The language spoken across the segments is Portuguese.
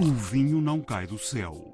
O vinho não cai do céu.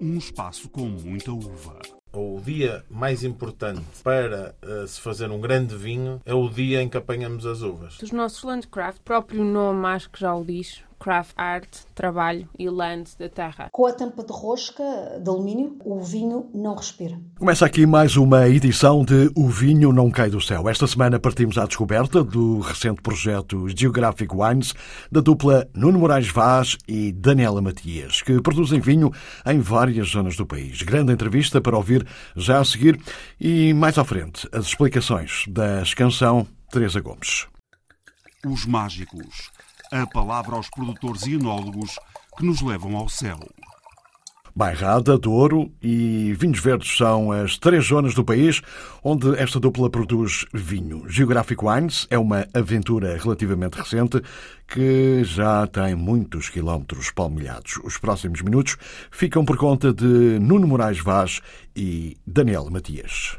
Um espaço com muita uva. O dia mais importante para uh, se fazer um grande vinho é o dia em que apanhamos as uvas. Dos nossos Landcraft, próprio nome acho que já o diz, craft art, trabalho e land da terra. Com a tampa de rosca de alumínio, o vinho não respira. Começa aqui mais uma edição de O Vinho Não Cai do Céu. Esta semana partimos à descoberta do recente projeto Geographic Wines da dupla Nuno Moraes Vaz e Daniela Matias, que produzem vinho em várias zonas do país. Grande entrevista para ouvir já a seguir e mais à frente as explicações da canção Teresa Gomes. Os mágicos a palavra aos produtores e enólogos que nos levam ao céu. Bairrada, Douro e Vinhos Verdes são as três zonas do país onde esta dupla produz vinho. Geographic Wines é uma aventura relativamente recente que já tem muitos quilómetros palmilhados. Os próximos minutos ficam por conta de Nuno Moraes Vaz e Daniel Matias.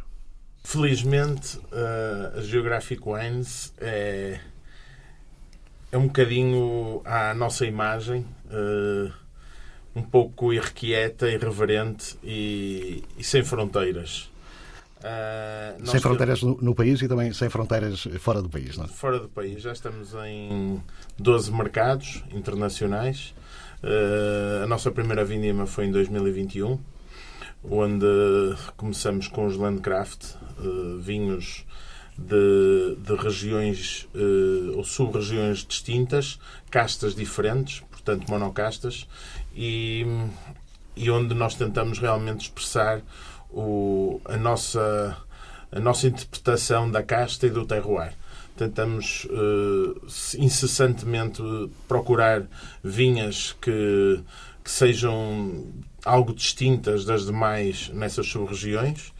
Felizmente, eh, a Geographic Wines é é um bocadinho à nossa imagem, uh, um pouco irrequieta, irreverente e, e sem fronteiras. Uh, sem fronteiras no, no, país e também sem fronteiras fora do país, não é? Fora do país. Já estamos em 12 mercados internacionais. Uh, a nossa primeira vindima foi em 2021, onde começamos com os Landcraft, vinhos de, de regiões uh, ou sub-regiões distintas, castas diferentes, portanto monocastas, e, e onde nós tentamos realmente expressar o, a, nossa, a nossa interpretação da casta e do terroir. Tentamos uh, incessantemente procurar vinhas que, que sejam algo distintas das demais nessas sub-regiões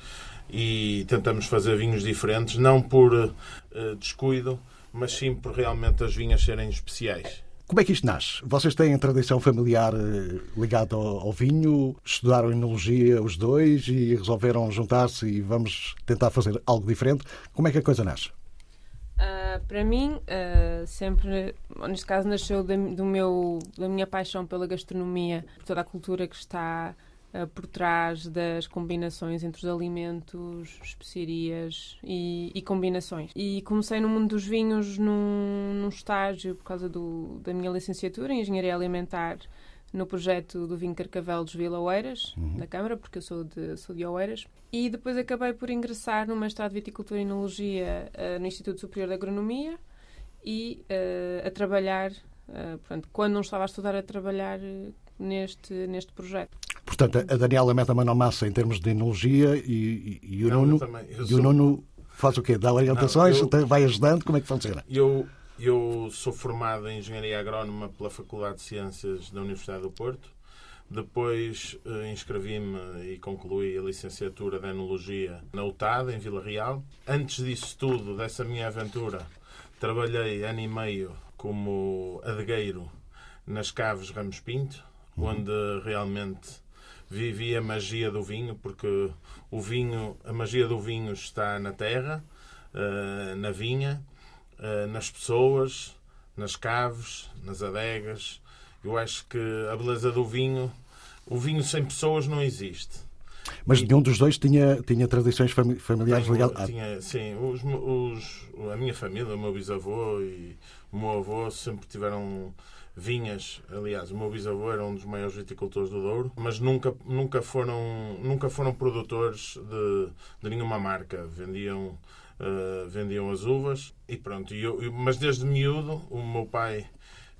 e tentamos fazer vinhos diferentes, não por uh, descuido, mas sim por realmente as vinhas serem especiais. Como é que isto nasce? Vocês têm tradição familiar eh, ligada ao, ao, vinho, estudaram enologia os dois e resolveram juntar-se e vamos tentar fazer algo diferente. Como é que a coisa nasce? Uh, para mim, uh, sempre, neste caso, nasceu da, do meu, da minha paixão pela gastronomia, por toda a cultura que está por trás das combinações entre os alimentos, especiarias e, e, combinações. E comecei no mundo dos vinhos num, num estágio por causa do, da minha licenciatura em Engenharia Alimentar no projeto do vinho Carcavel dos Vila Oeiras, uhum. da Câmara, porque eu sou de, sou de Oeiras. E depois acabei por ingressar no mestrado de Viticultura e Enologia uh, no Instituto Superior de Agronomia e uh, a trabalhar, uh, portanto, quando não estava a estudar, a trabalhar neste, neste projeto. Portanto, a Daniela mete a mão na massa em termos de enologia e, e, e o, não, Nuno, e o Nuno faz o quê? Dá orientações, não, eu, vai ajudando? Como é que funciona? Eu, eu sou formado em Engenharia Agrónoma pela Faculdade de Ciências da Universidade do Porto. Depois eh, inscrevi-me e concluí a licenciatura de Enologia na UTAD, em Vila Real. Antes disso tudo, dessa minha aventura, trabalhei ano e meio como adegueiro nas Caves Ramos Pinto, uhum. onde realmente vivi a magia do vinho, porque o vinho, a magia do vinho está na terra, eh, na vinha, eh, nas pessoas, nas caves, nas adegas. Eu acho que a beleza do vinho, o vinho sem pessoas não existe. Mas nenhum dos dois tinha, tinha tradições familiares ligadas? Tinha, sim. Os, os, a minha família, o meu bisavô e o meu avô sempre tiveram vinhas. Aliás, o meu bisavô era um dos maiores viticultores do Douro, mas nunca, nunca, foram, nunca foram produtores de, de nenhuma marca. Vendiam, uh, vendiam as uvas e pronto. Eu, mas desde miúdo, o meu pai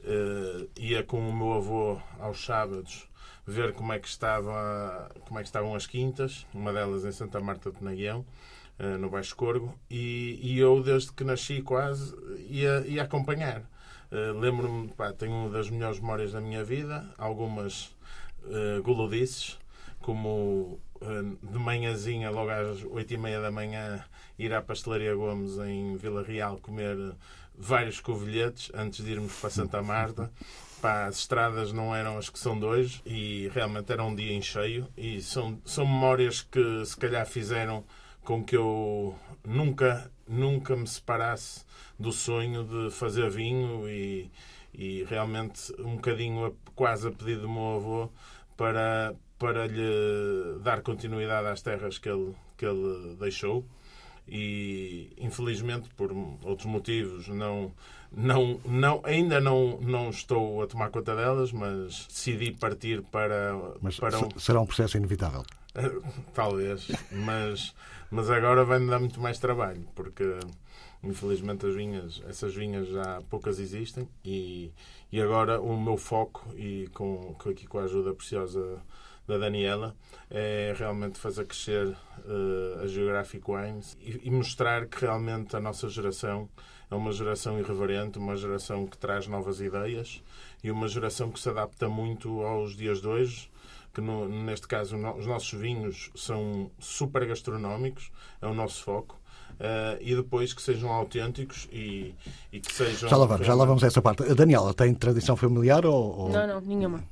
uh, ia com o meu avô aos sábados ver como é que estava como é que estavam as quintas uma delas em Santa Marta de Naguião uh, no Baixo Corgo e, e eu desde que nasci quase ia, ia acompanhar Uh, Lembro-me, tenho uma das melhores memórias da minha vida, algumas uh, gulodices, como uh, de manhãzinha, logo às oito e meia da manhã, ir à Pastelaria Gomes em Vila Real comer vários covilhetes antes de irmos para Santa Marta. Pá, as estradas não eram as que são de hoje e realmente era um dia em cheio e são, são memórias que se calhar fizeram com que eu nunca, nunca me separasse do sonho de fazer vinho e, E realmente, um bocadinho a, quase a pedido do meu avô, para, para lhe dar continuidade às terras que ele, que ele deixou e infelizmente por outros motivos não não não ainda não não estou a tomar conta delas mas decidi partir para mas para um... será um processo inevitável. Talvez mas mas agora vai me dar muito mais trabalho porque infelizmente as vinhas essas vinhas já poucas existem e e agora o meu foco e com aqui com a ajuda preciosa da Daniela é realmente fazer crescer uh, a Geographic Wines e, e, mostrar que realmente a nossa geração é uma geração irreverente, uma geração que traz novas ideias e uma geração que se adapta muito aos dias de hoje. Que no, neste caso no, os nossos vinhos são super gastronómicos, é o nosso foco. Uh, e depois que sejam autênticos e, e que sejam. Já lá vamos, já lá vamos a essa parte. A Daniela tem tradição familiar ou. ou... Não, não, nenhuma.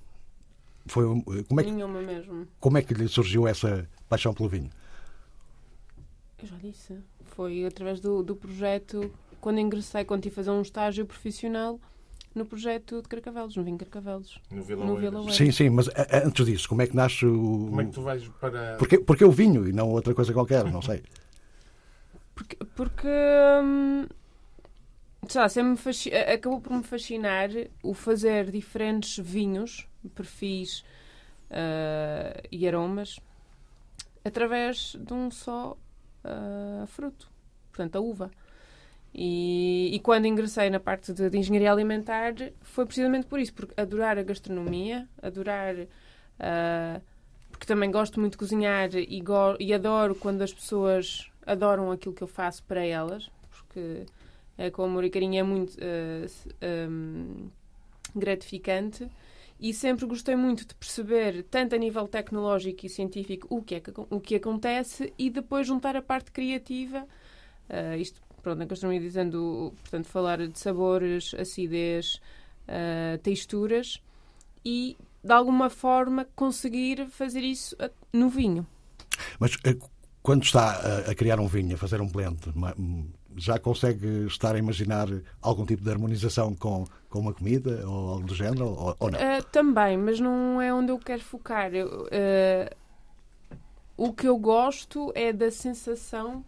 Foi, como é que, Nenhuma mesmo. Como é que lhe surgiu essa paixão pelo vinho? Eu já disse. Foi através do, do projeto, quando ingressei, quando tive fazer um estágio profissional no projeto de Carcavelos, no Vinho Carcavelos. No Vila, no Vila Sim, sim, mas antes disso, como é que nasce o. Como é que tu vais para. Porque, porque o vinho e não outra coisa qualquer, não sei. Porque. porque hum, sei lá, sempre fasc... acabou por me fascinar o fazer diferentes vinhos, perfis uh, e aromas através de um só uh, fruto, portanto, a uva. E, e, quando ingressei na parte de, de, engenharia alimentar foi precisamente por isso, porque adorar a gastronomia, adorar. Uh, porque também gosto muito de cozinhar e, e adoro quando as pessoas adoram aquilo que eu faço para elas, porque é, com amor e carinho é muito uh, um, gratificante e sempre gostei muito de perceber, tanto a nível tecnológico e científico, o que, é que, o que acontece e depois juntar a parte criativa. Uh, isto, pronto, na gastronomia dizendo, portanto, falar de sabores, acidez, uh, texturas e, de alguma forma, conseguir fazer isso no vinho. Mas quando está a, criar um vinho, a fazer um blend, já consegue estar a imaginar algum tipo de harmonização com, com uma comida ou algo do género, ou, ou não? Uh, também, mas não é onde eu quero focar. Eu, uh, o que eu gosto é da sensação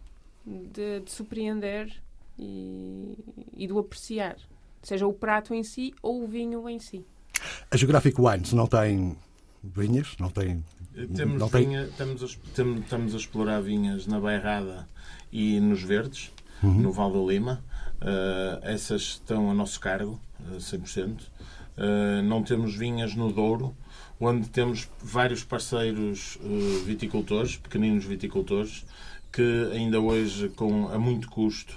de, de surpreender e, e do apreciar, seja o prato em si ou o vinho em si. A Geographic Wines não tem vinhas, não tem temos, não vinha, tem... Estamos, a, estamos a explorar vinhas na Bairrada e nos Verdes, uhum. no Val do Lima. Uh, essas estão a nosso cargo, uh, 100%. Uh, não temos vinhas no Douro, onde temos vários parceiros uh, viticultores, pequeninos viticultores, que ainda hoje, com, a muito custo,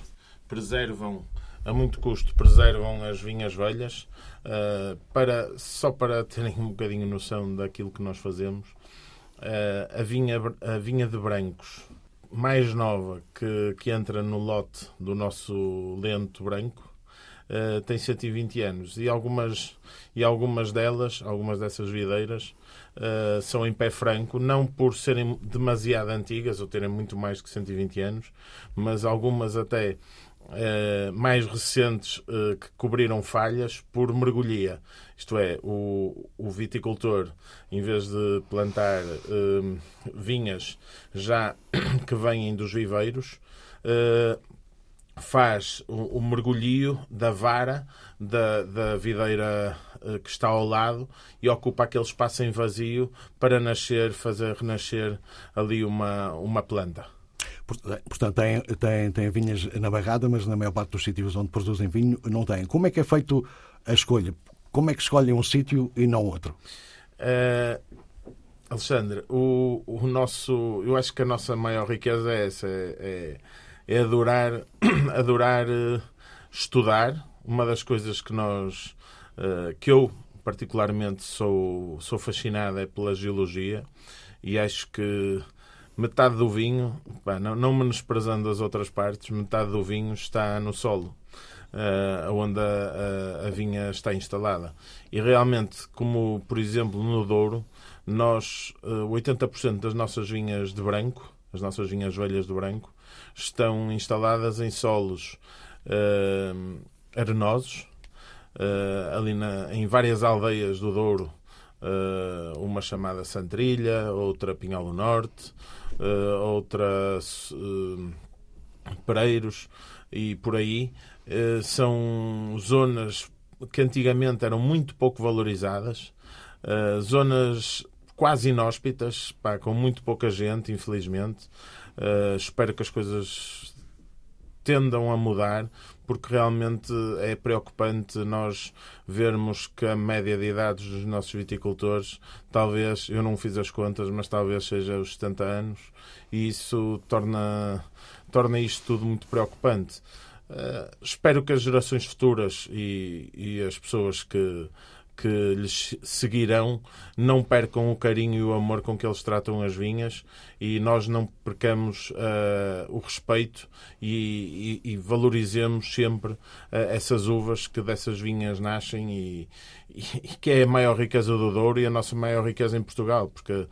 preservam a muito custo preservam as vinhas velhas uh, para só para terem um bocadinho noção daquilo que nós fazemos uh, a, vinha, a vinha de brancos mais nova que, que entra no lote do nosso lento branco uh, tem 120 anos. E algumas, e algumas delas, algumas dessas videiras, uh, são em pé franco, não por serem demasiado antigas ou terem muito mais que 120 anos, mas algumas até mais recentes uh, que cobriram falhas por mergulhia. Isto é, o, o viticultor, em vez de plantar uh, vinhas já que vêm dos viveiros, faz o, o, mergulho da vara da, da videira que está ao lado e ocupa aquele espaço em vazio para nascer, fazer renascer ali uma, uma planta. Portanto, tem, tem, tem vinhas na Barrada, mas na maior parte dos sítios onde produzem vinho não tem. Como é que é feito a escolha? Como é que escolhem um sítio e não outro? Uh, Alexandre, o, o nosso, eu acho que a nossa maior riqueza é essa, é, é, é adorar, adorar uh, estudar. Uma das coisas que nós, uh, que eu particularmente sou, sou fascinado é pela geologia e acho que metade do vinho, pá, não, não menosprezando as outras partes, metade do vinho está no solo. Uh, onde a, a, a, vinha está instalada. E realmente, como por exemplo no Douro, nós, uh, eh, 80% das nossas vinhas de branco, as nossas vinhas velhas de branco, estão instaladas em solos uh, arenosos, ali na, em várias aldeias do Douro, uma chamada Santrilha, outra Pinhal do Norte, uh, outra Pereiros e por aí. são zonas que antigamente eram muito pouco valorizadas, zonas quase inóspitas, pá, com muito pouca gente, infelizmente. espero que as coisas tendam a mudar, porque realmente é preocupante nós vermos que a média de idades dos nossos viticultores, talvez, eu não fiz as contas, mas talvez seja os 70 anos, e isso torna, torna isto tudo muito preocupante. Uh, espero que as gerações futuras e, e as pessoas que que lhes seguirão não percam o carinho e o amor com que eles tratam as vinhas e nós não percamos uh, o respeito e, e, e valorizemos sempre uh, essas uvas que dessas vinhas nascem e, e, que é a maior riqueza do Douro e a nossa maior riqueza em Portugal, porque uh,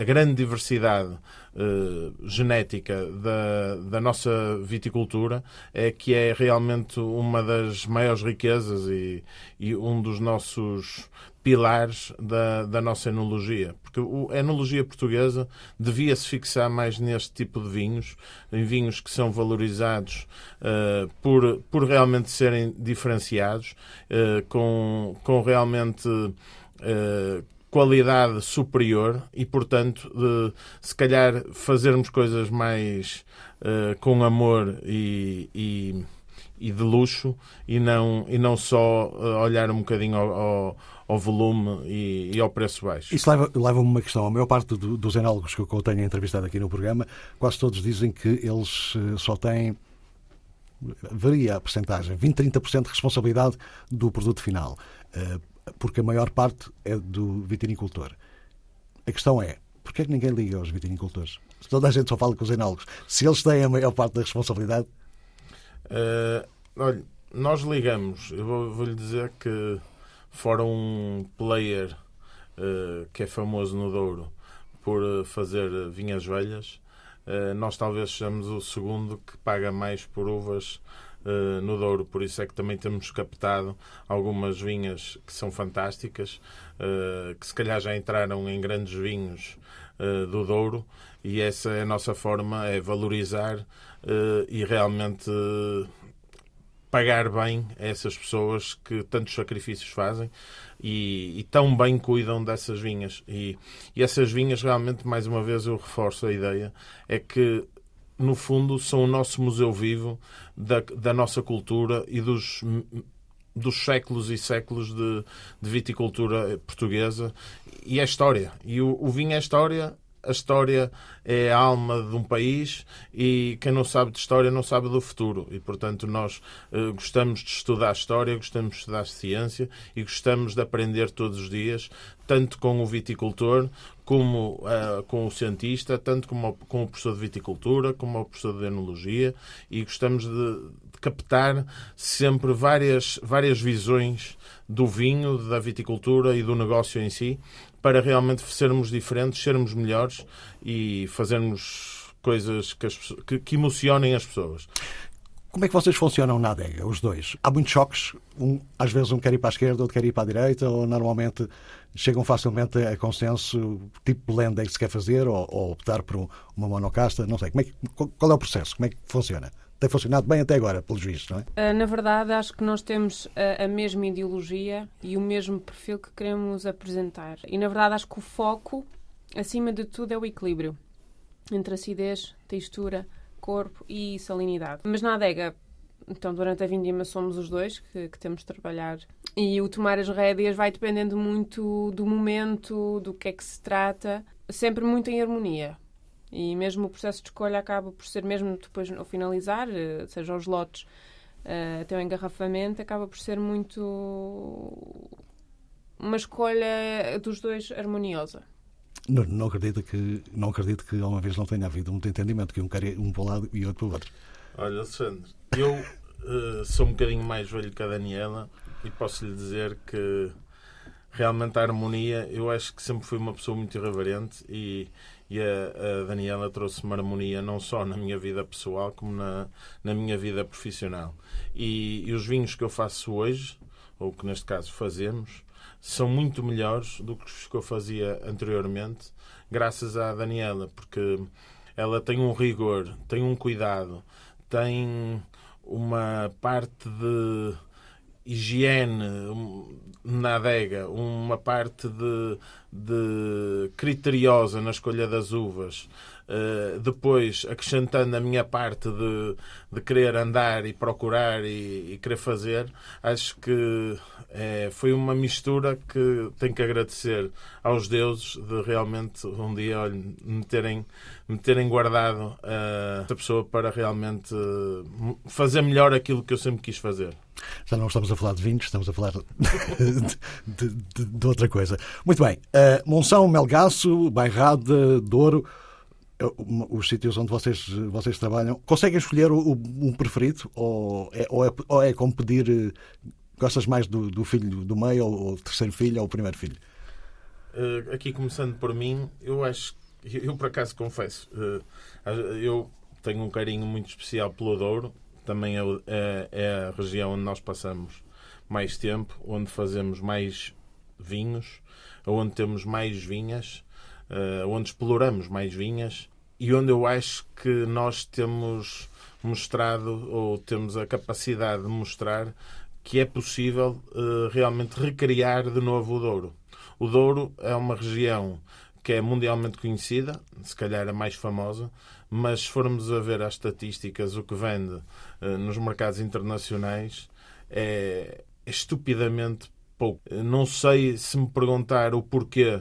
a grande diversidade genética da, da nossa viticultura é que é realmente uma das maiores riquezas e, e um dos nossos pilares da, da nossa enologia. Porque a enologia portuguesa devia-se fixar mais neste tipo de vinhos, em vinhos que são valorizados uh, por, por realmente serem diferenciados, uh, com, com realmente. Uh, qualidade superior e, portanto, de, se calhar fazermos coisas mais com amor e, e e de luxo e não, e não só uh, olhar um bocadinho ao, ao, ao volume e, e, ao preço baixo. Isso leva-me leva uma questão. A maior parte do, dos enólogos que eu tenho entrevistado aqui no programa, quase todos dizem que eles uh, só têm varia a porcentagem, 20, 30% de responsabilidade do produto final, uh, porque a maior parte é do vitinicultor. A questão é, porquê é que ninguém liga aos vitinicultores? Se toda a gente só fala com os enólogos, se eles têm a maior parte da responsabilidade, Uh, olha, nós ligamos. Eu vou-lhe vou dizer que, fora um player uh, que é famoso no Douro por eh, fazer vinhas velhas, uh, nós talvez sejamos o segundo que paga mais por uvas no Douro. Por isso é que também temos captado algumas vinhas que são fantásticas, que se calhar já entraram em grandes vinhos do Douro e essa é a nossa forma, é valorizar uh, e realmente uh, pagar bem a essas pessoas que tantos sacrifícios fazem e, e tão bem cuidam dessas vinhas. E, e essas vinhas, realmente, mais uma vez, eu reforço a ideia, é que no fundo, são o nosso museu vivo da, da nossa cultura e dos, dos séculos e séculos de, de viticultura portuguesa e é história. E o, o vinho é história a história é a alma de um país e quem não sabe de história não sabe do futuro. E, portanto, nós uh, gostamos de estudar história, gostamos de estudar ciência e gostamos de aprender todos os dias, tanto com o viticultor como uh, com o cientista, tanto como com o professor de viticultura, como o professor de enologia e gostamos de, de captar sempre várias, várias visões do vinho, da viticultura e do negócio em si para realmente sermos diferentes, sermos melhores e fazermos coisas que, as, que, que emocionem as pessoas. Como é que vocês funcionam na adega, os dois? Há muitos choques? Um, às vezes um quer ir para a esquerda, outro quer ir para a direita, ou normalmente chegam facilmente a consenso, tipo blend é que se quer fazer, ou, ou optar por uma monocasta? Não sei. É que, qual é o processo? Como é que funciona? Tem funcionado bem até agora, pelos juízes, não é? Ah, na verdade, acho que nós temos a, a, mesma ideologia e o mesmo perfil que queremos apresentar. E, na verdade, acho que o foco, acima de tudo, é o equilíbrio entre acidez, textura, corpo e salinidade. Mas na adega, então, durante a vindima somos os dois que, que, temos de trabalhar. E o tomar as rédeas vai dependendo muito do momento, do que é que se trata, sempre muito em harmonia. E mesmo o processo de escolha acaba por ser, mesmo depois ao finalizar, eh, seja os lotes eh, até o engarrafamento, acaba por ser muito uma escolha dos dois harmoniosa. Não, não, acredito que, não acredito que alguma vez não tenha havido muito entendimento, que um quer um para um lado e outro para o outro. Olha, Alexandre, eu uh, sou um bocadinho mais velho que a Daniela e posso lhe dizer que realmente a harmonia, eu acho que sempre fui uma pessoa muito irreverente e, e a, a Daniela trouxe-me harmonia não só na minha vida pessoal como na, na minha vida profissional. E, e os vinhos que eu faço hoje, ou que neste caso fazemos, são muito melhores do que os que eu fazia anteriormente, graças à Daniela, porque ela tem um rigor, tem um cuidado, tem uma parte de higiene na adega, uma parte de, de criteriosa na escolha das uvas, uh, depois acrescentando a minha parte de, de querer andar e procurar e, e querer fazer, acho que é, foi uma mistura que tenho que agradecer aos deuses de realmente um dia olha, me, terem, me terem guardado uh, esta pessoa para realmente uh, fazer melhor aquilo que eu sempre quis fazer. Já não estamos a falar de vinhos, estamos a falar de, de, de, outra coisa. Muito bem. Uh, Monção, Melgaço, Bairrada, Douro, os sítios onde vocês, vocês trabalham, conseguem escolher um preferido? Ou é, ou é, ou é como pedir Gostas mais do, do filho do meio, ou, o terceiro filho, ou primeiro filho? Uh, aqui começando por mim, eu acho. Eu, eu por acaso confesso, uh, eu tenho um carinho muito especial pelo Douro, também é, é, é, a região onde nós passamos mais tempo, onde fazemos mais vinhos, onde temos mais vinhas, uh, onde exploramos mais vinhas e onde eu acho que nós temos mostrado ou temos a capacidade de mostrar que é possível uh, realmente recriar de novo o Douro. O Douro é uma região que é mundialmente conhecida, se calhar a mais famosa, mas se formos a ver as estatísticas, o que vende uh, nos mercados internacionais é, é estupidamente pouco. Não sei se me perguntar o porquê,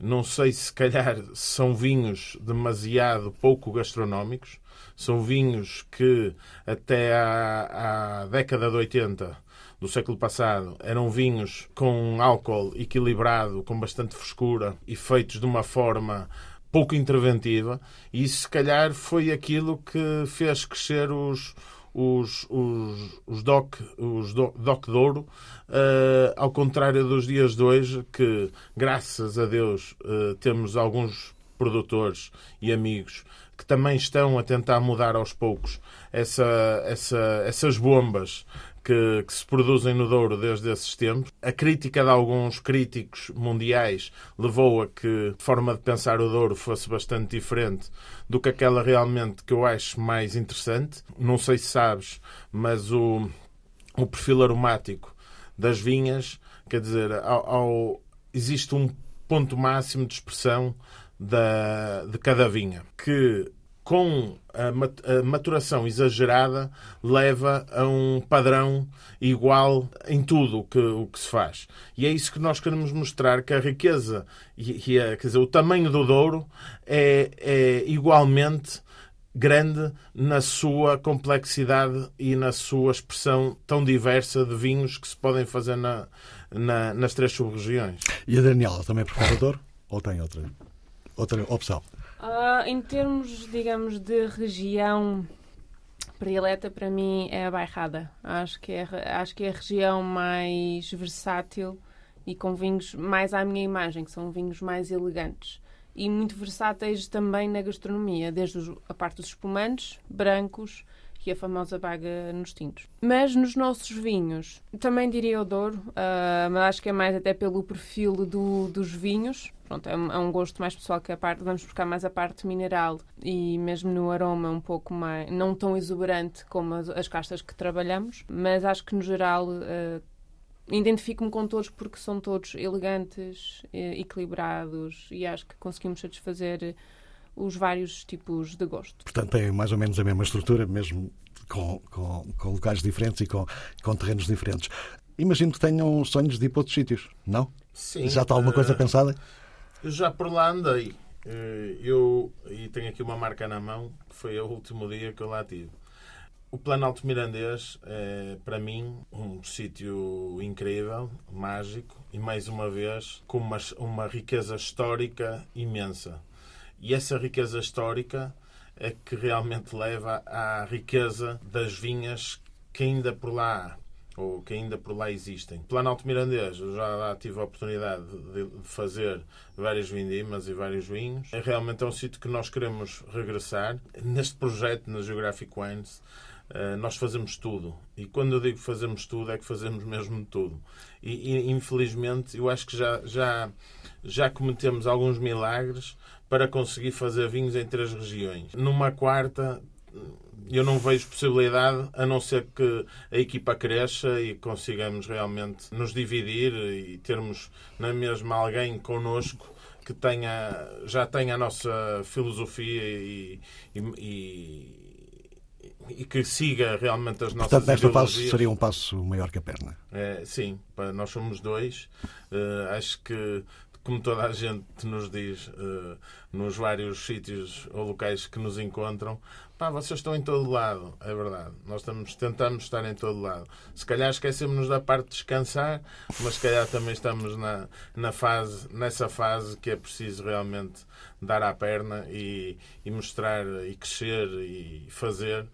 não sei se calhar são vinhos demasiado pouco gastronómicos, são vinhos que até à, à década de 80 do século passado eram vinhos com álcool equilibrado, com bastante frescura e feitos de uma forma pouco interventiva, e isso se calhar foi aquilo que fez crescer os, os, os, os DOC, os DOC Douro, uh, ao contrário dos dias de hoje, que graças a Deus uh, temos alguns produtores e amigos que também estão a tentar mudar aos poucos essa, essa, essas bombas que, que, se produzem no Douro desde esses tempos. A crítica de alguns críticos mundiais levou a que a forma de pensar o Douro fosse bastante diferente do que aquela realmente que eu acho mais interessante. Não sei se sabes, mas o, o perfil aromático das vinhas, quer dizer, ao, ao, existe um ponto máximo de expressão da, de cada vinha, que com a maturação exagerada leva a um padrão igual em tudo o que, o que se faz. E é isso que nós queremos mostrar, que a riqueza e, a, quer dizer, o tamanho do Douro é, é igualmente grande na sua complexidade e na sua expressão tão diversa de vinhos que se podem fazer na, na, nas três sub-regiões. E a Daniela também é professora ou tem outra, outra opção? Uh, em termos, digamos, de região predileta, para mim é a Bairrada. Acho que é, acho que é a região mais versátil e com vinhos mais à minha imagem, que são vinhos mais elegantes. E muito versáteis também na gastronomia, desde a parte dos espumantes, brancos, e a famosa baga nos tintos. Mas nos nossos vinhos, também diria o Douro, uh, mas acho que é mais até pelo perfil do, dos vinhos. Pronto, é um, é um, gosto mais pessoal que a parte, vamos buscar mais a parte mineral e mesmo no aroma um pouco mais, não tão exuberante como as, as castas que trabalhamos, mas acho que no geral uh, identifico-me com todos porque são todos elegantes, equilibrados e acho que conseguimos satisfazer os vários tipos de gosto. Portanto, é mais ou menos a mesma estrutura, mesmo com, com, com locais diferentes e com, com terrenos diferentes. Imagino que tenham sonhos de ir para outros sítios, não? Sim. Já está alguma coisa uh, pensada? Já por lá andei. Uh, eu e tenho aqui uma marca na mão, que foi o último dia que eu lá tive. O Planalto Mirandês é, para mim, um sítio incrível, mágico e, mais uma vez, com uma, uma riqueza histórica imensa. E essa riqueza histórica é que realmente leva à riqueza das vinhas que ainda por lá há. ou que ainda por lá existem. Planalto Mirandês, eu já tive a oportunidade de, fazer várias vindimas e vários vinhos. É realmente é um sítio que nós queremos regressar. Neste projeto, na Geographic Wines, eh, nós fazemos tudo. E quando eu digo fazemos tudo, é que fazemos mesmo tudo. E, e infelizmente, eu acho que já, já, já cometemos alguns milagres para conseguir fazer vinhos em três regiões. Numa quarta, eu não vejo possibilidade, a não ser que a equipa cresça e consigamos realmente nos dividir e termos na mesma alguém connosco que tenha, já tenha a nossa filosofia e, e, e que siga realmente as nossas Portanto, nesta fase seria um passo maior que a perna. É, sim, nós somos dois. Uh, acho que como toda a gente nos diz uh, nos vários sítios ou locais que nos encontram, pá, vocês estão em todo lado. É verdade. Nós estamos, tentamos estar em todo lado. Se calhar esquecemos-nos da parte de descansar, mas se calhar também estamos na, na fase, nessa fase que é preciso realmente dar à perna e, e mostrar e crescer e fazer.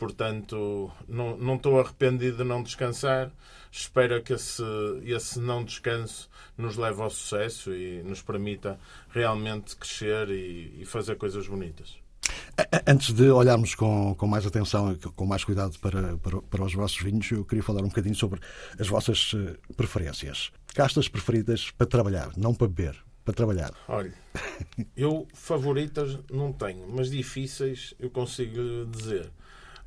Portanto, não, não estou arrependido de não descansar. Espero que esse, esse não descanso nos leve ao sucesso e nos permita realmente crescer e, e fazer coisas bonitas. Antes de olharmos com, com mais atenção e com mais cuidado para, para, para, os vossos vinhos, eu queria falar um bocadinho sobre as vossas eh, preferências. Castas preferidas para trabalhar, não para beber, para trabalhar. Olha, eu favoritas não tenho, mas difíceis eu consigo dizer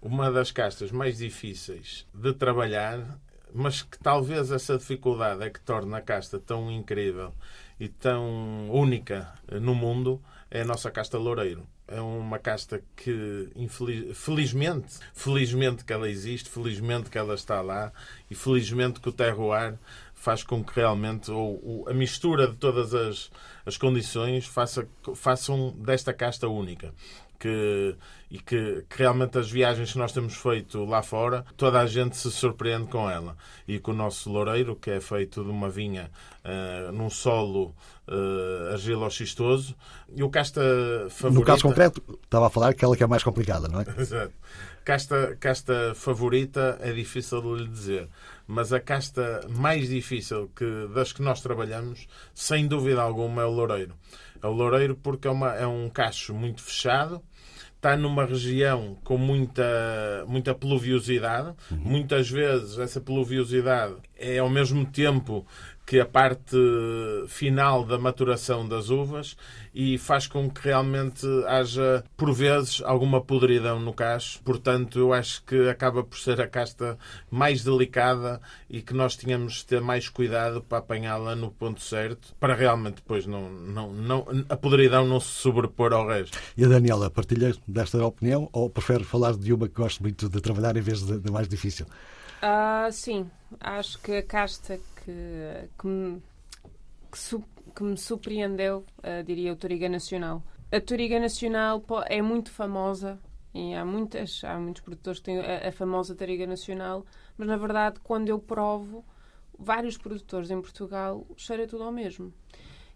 uma das castas mais difíceis de trabalhar, mas que talvez essa dificuldade é que torna a casta tão incrível e tão única no mundo, é a nossa casta Loureiro. É uma casta que, infeliz, felizmente, felizmente que ela existe, felizmente que ela está lá e felizmente que o terroir faz com que realmente ou, ou, a mistura de todas as, as condições faça, façam desta casta única que, e que, que, realmente as viagens que nós temos feito lá fora, toda a gente se surpreende com ela. E com o nosso loureiro, que é feito de uma vinha uh, num solo uh, argiloxistoso, e o casta favorita... No caso concreto, estava a falar aquela que é mais complicada, não é? Exato. Casta, casta favorita é difícil de lhe dizer, mas a casta mais difícil que, das que nós trabalhamos, sem dúvida alguma, é o loureiro. É o loureiro porque é, uma, é um cacho muito fechado, está numa região com muita, muita pluviosidade. Uhum. Muitas vezes essa pluviosidade é ao mesmo tempo que a parte final da maturação das uvas e faz com que realmente haja, por vezes, alguma podridão no cacho. Portanto, eu acho que acaba por ser a casta mais delicada e que nós tínhamos de ter mais cuidado para apanhá-la no ponto certo, para realmente depois não, não, não, a podridão não se sobrepor ao resto. E a Daniela, partilha desta opinião ou prefere falar de uma que gosto muito de trabalhar em vez da mais difícil? Uh, sim, acho que a casta que, que, me, que, su, que me surpreendeu, uh, diria o Toriga Nacional. A Toriga Nacional é muito famosa e há, muitas, há muitos produtores que têm a, a famosa Toriga Nacional, mas na verdade, quando eu provo, vários produtores em Portugal cheira tudo ao mesmo.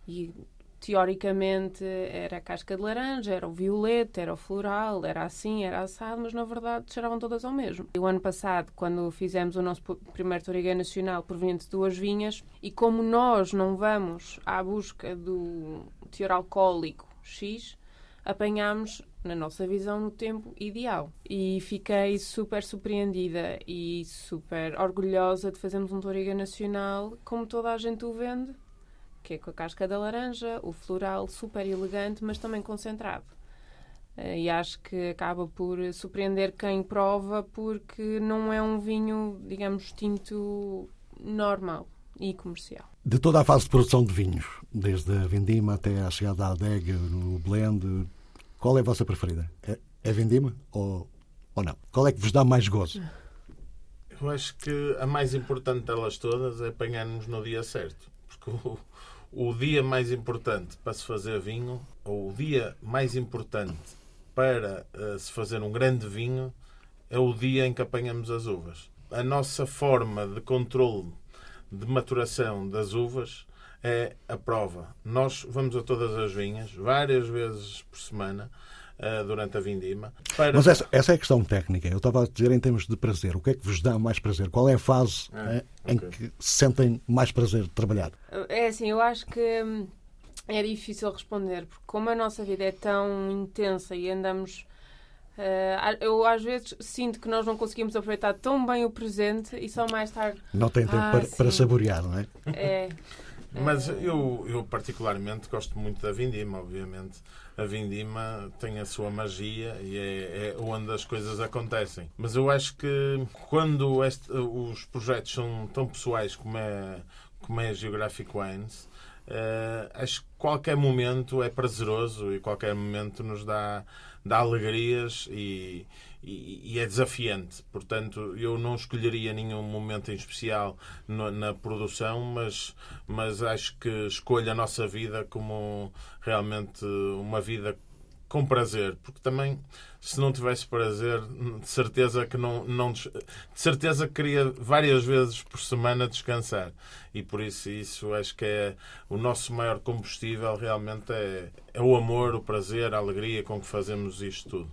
E teoricamente era a casca de laranja, era o violeta, era o floral, era assim, era assado, mas na verdade cheiravam todas ao mesmo. E o ano passado, quando fizemos o nosso primeiro Torigué Nacional proveniente de duas vinhas, e como nós não vamos à busca do teor alcoólico X, apanhámos, na nossa visão, no tempo ideal. E fiquei super surpreendida e super orgulhosa de fazermos um Toriga Nacional como toda a gente o vende, que é com a casca da laranja, o floral super elegante, mas também concentrado. Eh, e acho que acaba por surpreender quem prova, porque não é um vinho, digamos, tinto normal e comercial. De toda a fase de produção de vinhos, desde a vindima até a chegada à adega, no blend, qual é a vossa preferida? É, é vindima ou, ou não? Qual é que vos dá mais gozo? Eu acho que a mais importante delas todas é apanhar-nos no dia certo. Porque o, o dia mais importante para se fazer vinho, ou o dia mais importante para uh, se fazer um grande vinho, é o dia em que apanhamos as uvas. A nossa forma de controle de maturação das uvas é a prova. Nós vamos a todas as vinhas, várias vezes por semana, uh, durante a vindima. Para... Mas essa, essa, é a questão técnica. Eu estava a dizer em termos de prazer. O que é que vos dá mais prazer? Qual é a fase ah, em okay. que sentem mais prazer de trabalhar? É assim, eu acho que hum, é difícil responder, porque como a nossa vida é tão intensa e andamos. Uh, eu às vezes sinto que nós não conseguimos aproveitar tão bem o presente e só mais tarde. Não tem tempo ah, para, para, saborear, não é? É. Mas eu, eu particularmente gosto muito da Vindima, obviamente. A Vindima tem a sua magia e é, é onde as coisas acontecem. Mas eu acho que quando este, os projetos são tão pessoais como é, como é a Geographic Wines, Uh, acho que qualquer momento é prazeroso e qualquer momento nos dá, dá alegrias e, e, e, é desafiante. Portanto, eu não escolheria nenhum momento em especial no, na produção, mas, mas acho que escolho a nossa vida como realmente uma vida com prazer, porque também se não tivesse prazer, de certeza que não, não de certeza que queria várias vezes por semana descansar. E por isso isso acho que é o nosso maior combustível realmente é, é o amor, o prazer, a alegria com que fazemos isto tudo.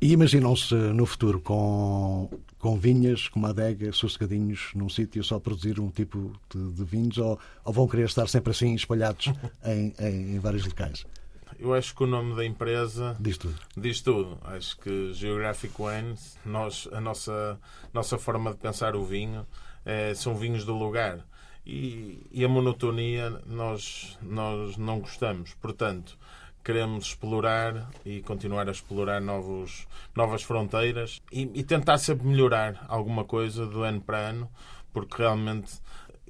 E imaginam-se no futuro com, com vinhas, com uma adega, sossegadinhos, num sítio só produzir um tipo de, de vinhos ou, ou, vão querer estar sempre assim espalhados em, em, em vários locais? Eu acho que o nome da empresa diz tudo. Diz tudo. Acho que Geographic Wines, nós, a nossa, nossa forma de pensar o vinho, é, são vinhos do lugar. E, e, a monotonia nós, nós não gostamos. Portanto, queremos explorar e continuar a explorar novos, novas fronteiras e, e tentar sempre melhorar alguma coisa do ano para ano, porque realmente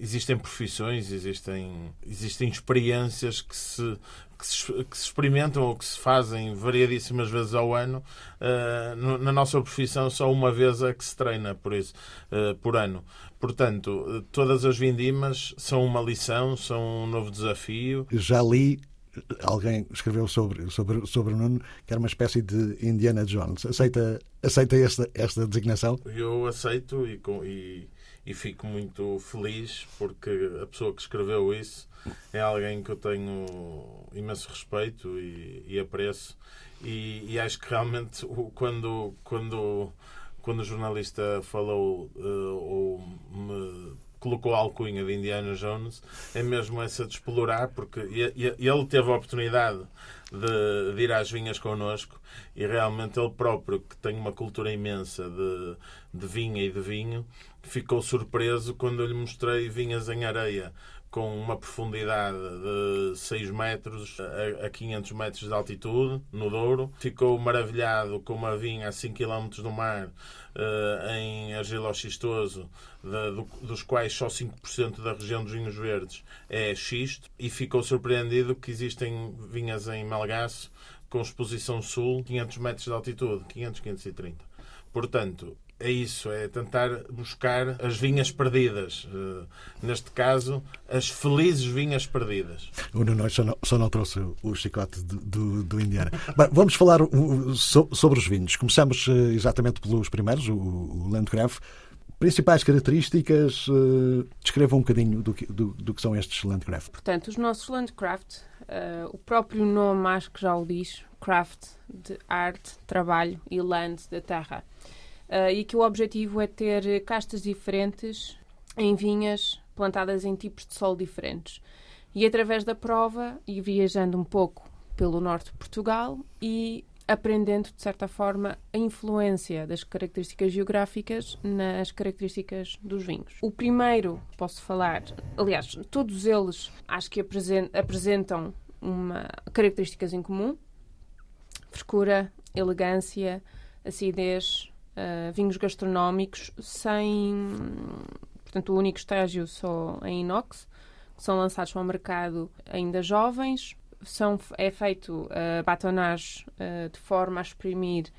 existem profissões, existem, existem experiências que se, que se, que se, experimentam ou que se fazem variadíssimas vezes ao ano. Uh, na nossa profissão, só uma vez é que se treina por isso, uh, por ano. Portanto, todas as vindimas são uma lição, são um novo desafio. Já li alguém escreveu sobre, sobre, sobre o Nuno que era uma espécie de Indiana Jones. Aceita, aceita esta, esta designação? Eu aceito e, e, e fico muito feliz porque a pessoa que escreveu isso é alguém que eu tenho imenso respeito e, e apreço. E, e, acho que realmente quando quando quando o jornalista falou uh, ou me colocou a alcunha de Indiana Jones é mesmo essa de explorar porque ele teve a oportunidade de, de ir às vinhas connosco e realmente ele próprio que tem uma cultura imensa de, de vinha e de vinho ficou surpreso quando eu lhe mostrei vinhas em areia com uma profundidade de 6 metros a 500 metros de altitude, no Douro. Ficou maravilhado com uma vinha a 5 km do mar, eh, em argiloxistoso, dos quais só 5% da região dos vinhos verdes é xisto. E ficou surpreendido que existem vinhas em Malgaço com exposição sul, 500 metros de altitude, 500, 530. Portanto, é isso, é tentar buscar as vinhas perdidas. Uh, neste caso, as felizes vinhas perdidas. O Nuno só não, só não trouxe o chicote do, do, do Indiana. Bem, vamos falar uh, so, sobre os vinhos. Começamos uh, exatamente pelos primeiros, o, o Landgraf. Principais características, uh, descreva um bocadinho do que, do, do que são estes Landgraf. Portanto, os nossos Landcraft, o próprio nome acho que já o diz, craft de arte, trabalho e land da terra. Uh, e que o objetivo é ter castas diferentes em vinhas plantadas em tipos de solo diferentes. E através da prova, e viajando um pouco pelo norte de Portugal e aprendendo, de certa forma, a influência das características geográficas nas características dos vinhos. O primeiro, posso falar, aliás, todos eles acho que apresentam uma, características em comum: frescura, elegância, acidez, uh, vinhos gastronómicos sem. Portanto, o único estágio só em inox, que são lançados ao mercado ainda jovens. São, é feito uh, batonage uh, de forma a exprimir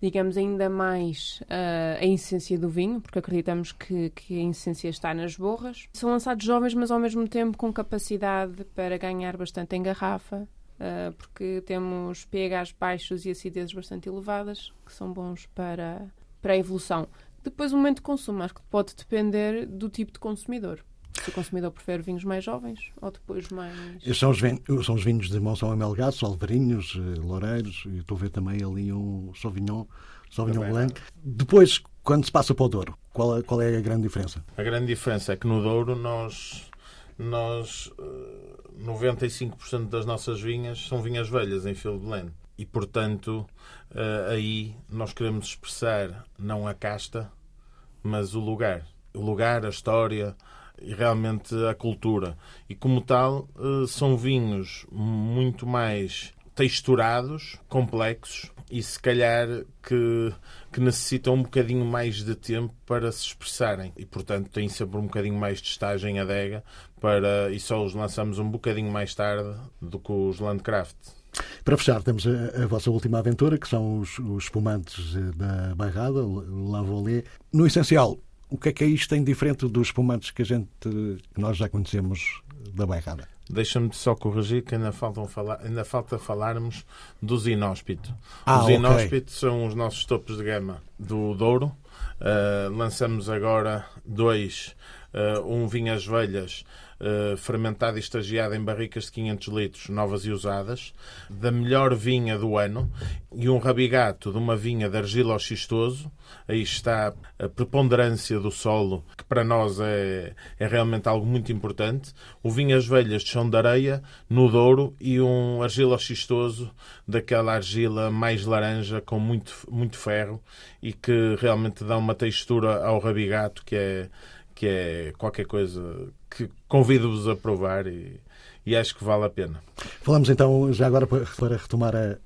digamos, ainda mais uh, a essência do vinho, porque acreditamos que, que, a essência está nas borras. São lançados jovens, mas ao mesmo tempo com capacidade para ganhar bastante em garrafa uh, porque temos pHs baixos e acidezes bastante elevadas, que são bons para, para a evolução. Depois, o momento de consumo, acho que pode depender do tipo de consumidor. se o consumidor prefere vinhos mais jovens ou depois mais. Estes são os, vinhos, são os vinhos de Monção Amelgaço, Alvarinhos, eh, Loureiros, e estou a ver também ali um Sauvignon, Sauvignon Blanc. Depois, quando se passa para o Douro, qual é, qual é a grande diferença? A grande diferença é que no Douro nós, nós 95% eh, das nossas vinhas são vinhas velhas em lene. E, portanto, eh, aí nós queremos expressar não a casta, mas o lugar. O lugar, a história e realmente a cultura. E, como tal, eh, são vinhos muito mais texturados, complexos e se calhar que, que necessitam um bocadinho mais de tempo para se expressarem e portanto têm sempre um bocadinho mais de estágio em adega para, e só os lançamos um bocadinho mais tarde do que os Landcraft. Para fechar, temos a, a, vossa última aventura, que são os, os espumantes eh, da Bairrada, Lavolé. No essencial, o que é que é isto em diferente dos espumantes que a gente que nós já conhecemos da Bairrada? Deixa-me só corrigir que ainda, faltam falar, ainda falta falarmos dos inóspitos. Ah, os inóspitos okay. são os nossos topos de gama do Douro. Uh, lançamos agora dois, uh, um Vinhas Velhas uh, fermentada e estagiada em barricas de 500 litros, novas e usadas, da melhor vinha do ano, e um rabigato de uma vinha de argila xistoso. Aí está a preponderância do solo, que para nós é, é realmente algo muito importante. O vinhas velhas de chão de areia, no Douro, e um argila xistoso, daquela argila mais laranja, com muito, muito ferro, e que realmente dá uma textura ao rabigato que é que é qualquer coisa que convido-vos a provar e, e, acho que vale a pena. Falamos então, já agora para, retomar a,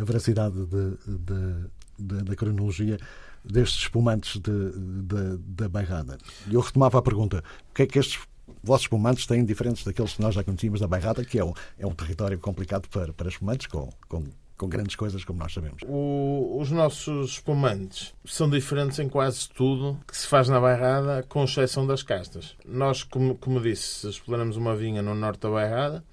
a veracidade de, de, de, da cronologia destes espumantes da Bairrada. Eu retomava a pergunta: o que é que estes vossos espumantes têm diferentes daqueles que nós já conhecíamos da Bairrada, que é um, é um território complicado para, para espumantes, com, com com grandes coisas, como nós sabemos. O, os nossos espumantes são diferentes em quase tudo que se faz na bairrada, com exceção das castas. Nós, como, como disse, exploramos uma vinha no norte da bairrada,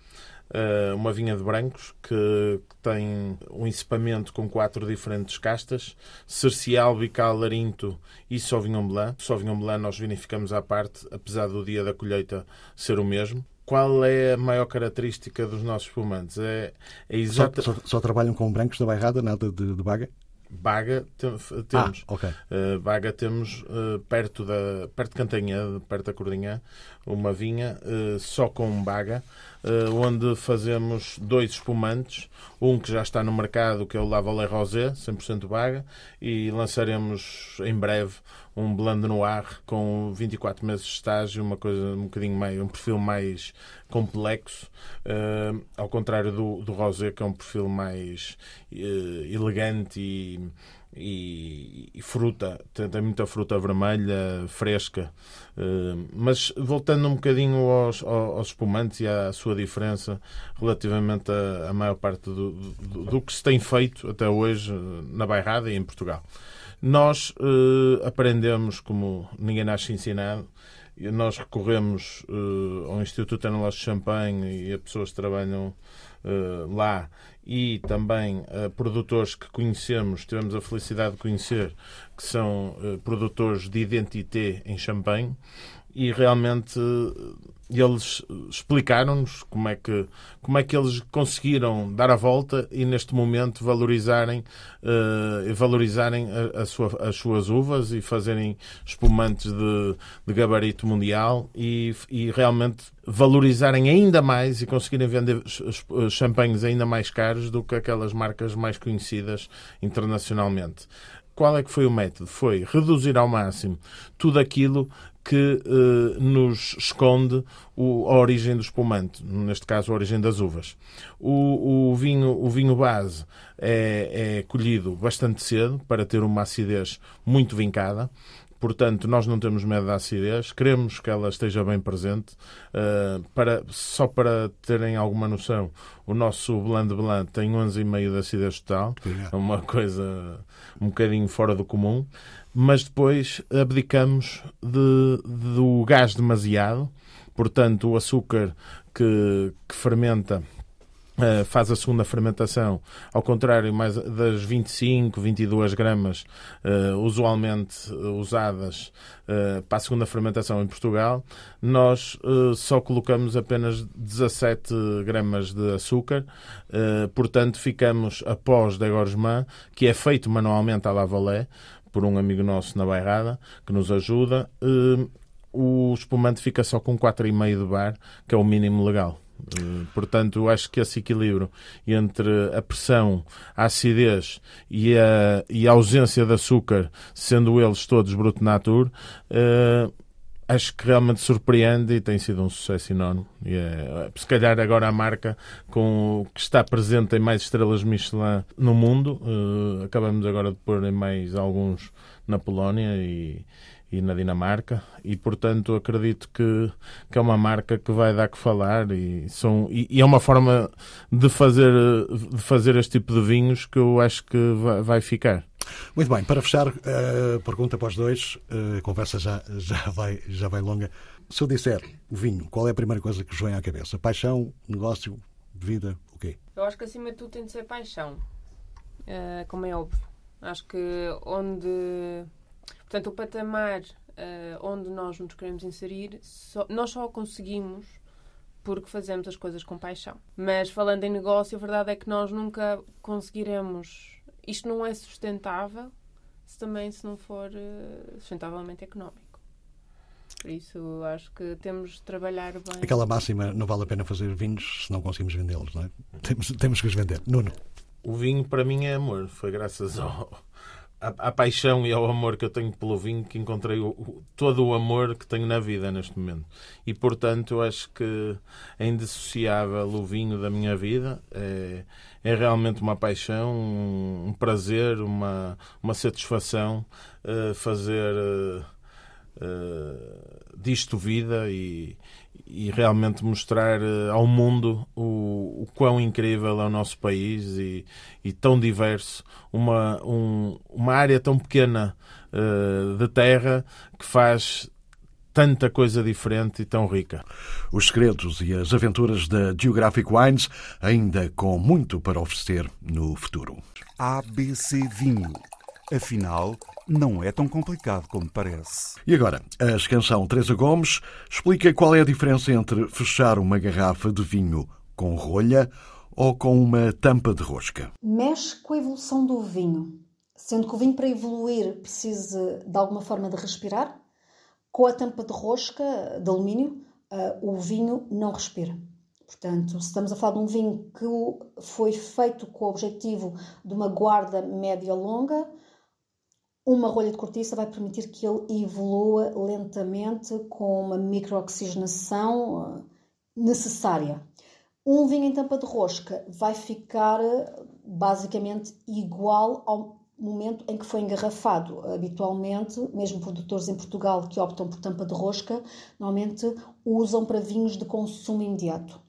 eh, uma vinha de brancos que, tem um encipamento com quatro diferentes castas, Cercial, Bical, Larinto e Sauvignon Blanc. Sauvignon Blanc nós vinificamos à parte, apesar do dia da colheita ser o mesmo qual é a maior característica dos nossos espumantes? É, é exata... Só, só, só, trabalham com brancos da bairrada, nada de, de baga? Baga temos. Ah, okay. uh, Baga temos uh, perto, da, perto de Cantanhede, perto da Cordinhã, uma vinha uh, só com baga, onde fazemos dois espumantes, um que já está no mercado, que é o Lavalé Rosé, 100% baga, e lançaremos em breve um blend noir com 24 meses de estágio, uma coisa um bocadinho mais, um perfil mais complexo, uh, ao contrário do, do Rosé, que é um perfil mais uh, elegante e, e, e, fruta, tem, tem, muita fruta vermelha, fresca. Uh, mas voltando um bocadinho aos, aos, espumantes e à sua diferença relativamente à, maior parte do, do, do, que se tem feito até hoje na Bairrada e em Portugal. Nós uh, aprendemos, como ninguém nasce ensinado, nós recorremos uh, ao Instituto Tecnológico de Champagne e a pessoas que trabalham uh, lá e também a produtores que conhecemos, tivemos a felicidade de conhecer, que são produtores de identité em Champagne e realmente eles explicaram-nos como é que como é que eles conseguiram dar a volta e neste momento valorizarem uh, valorizarem a, a sua, as suas uvas e fazerem espumantes de, de gabarito mundial e, e realmente valorizarem ainda mais e conseguirem vender champanhes ainda mais caros do que aquelas marcas mais conhecidas internacionalmente qual é que foi o método? Foi reduzir ao máximo tudo aquilo que eh, nos esconde o, a origem do espumante, neste caso a origem das uvas. O, o vinho, o vinho base é, é colhido bastante cedo para ter uma acidez muito vincada. Portanto, nós não temos medo da acidez, queremos que ela esteja bem presente. Uh, para, só para terem alguma noção, o nosso Blanc Blanc tem 11,5 de acidez total, é uma coisa um bocadinho fora do comum mas depois abdicamos de, do gás demasiado, portanto, o açúcar que, que fermenta Uh, faz a segunda fermentação, ao contrário mais das 25, 22 gramas uh, usualmente usadas uh, para a segunda fermentação em Portugal, nós só colocamos apenas 17 gramas de açúcar, portanto ficamos após de Gorsman, que é feito manualmente à Lavalé, por um amigo nosso na Bairrada, que nos ajuda, o espumante fica só com 4,5 de bar, que é o mínimo legal. Eh, portanto, acho que esse equilíbrio entre a pressão, a acidez e a, e a ausência de açúcar, sendo eles todos bruto natur, uh, acho que realmente surpreende e tem sido um sucesso enorme. E é, se calhar agora a marca com, que está presente em mais estrelas Michelin no mundo, uh, acabamos agora de pôr em mais alguns na Polónia e, e na Dinamarca e portanto acredito que, que é uma marca que vai dar que falar e, são, e, e, é uma forma de fazer, de fazer este tipo de vinhos que eu acho que vai, vai ficar. Muito bem, para fechar, uh, pergunta para os dois, uh, a conversa já, já, vai, já vai longa. Se eu disser o vinho, qual é a primeira coisa que vos vem à cabeça? Paixão, negócio, vida, o quê? Eu acho que acima de tudo tem de ser paixão, uh, como é óbvio. Acho que onde Portanto, o patamar onde nós nos queremos inserir, só, nós só conseguimos porque fazemos as coisas com paixão. Mas falando em negócio, a verdade é que nós nunca conseguiremos. Isto não é sustentável se também se não for uh, sustentavelmente económico. Por isso, acho que temos de trabalhar bem. Aquela máxima, não vale a pena fazer vinhos se não conseguimos vendê-los, não é? Temos, temos que os vender. Nuno. O vinho, para mim, é amor. Foi graças ao, à, paixão e ao amor que eu tenho pelo vinho que encontrei o, todo o amor que tenho na vida neste momento. E, portanto, acho que é indissociável o vinho da minha vida. É, é realmente uma paixão, um, um prazer, uma, uma satisfação uh, fazer uh, uh, disto vida e, e realmente mostrar eh, ao mundo o, o quão incrível é o nosso país e, e tão diverso, uma, um, uma área tão pequena uh, de terra que faz tanta coisa diferente e tão rica. Os segredos e as aventuras da Geographic Wines, ainda com muito para oferecer no futuro. ABC Vinho. Afinal, não é tão complicado como parece. E agora, a escanção Teresa Gomes explica qual é a diferença entre fechar uma garrafa de vinho com rolha ou com uma tampa de rosca. Mexe com a evolução do vinho, sendo que o vinho para evoluir precisa de alguma forma de respirar. Com a tampa de rosca de alumínio, uh, o vinho não respira. Portanto, se estamos a falar de um vinho que foi feito com o objetivo de uma guarda média-longa, uma rolha de cortiça vai permitir que ele evolua lentamente com uma microoxigenação eh, necessária. Um vinho em tampa de rosca vai ficar eh, basicamente igual ao momento em que foi engarrafado. Habitualmente, mesmo produtores em Portugal que optam por tampa de rosca, normalmente usam para vinhos de consumo imediato.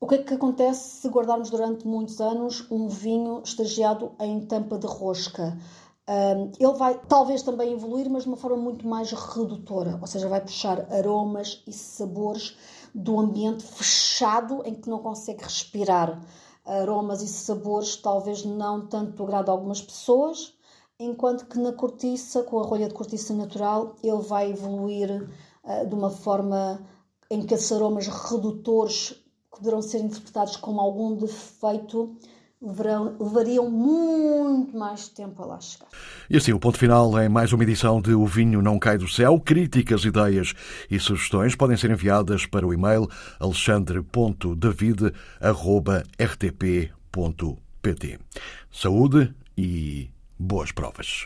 O que é que acontece se guardarmos durante muitos anos um vinho estagiado em tampa de rosca? Um, ele vai talvez também evoluir, mas de uma forma muito mais redutora, ou seja, vai puxar aromas e sabores do ambiente fechado em que não consegue respirar. Aromas e sabores talvez não tanto do agrado de algumas pessoas, enquanto que na cortiça, com a rolha de cortiça natural, ele vai evoluir uh, de uma forma em que esses aromas redutores poderão ser interpretados como algum defeito levariam muito mais tempo a lá chegar. E assim, o ponto final é mais uma edição de O Vinho Não Cai do Céu. Críticas, ideias e sugestões podem ser enviadas para o e-mail alexandre.david.rtp.pt. Saúde e boas provas.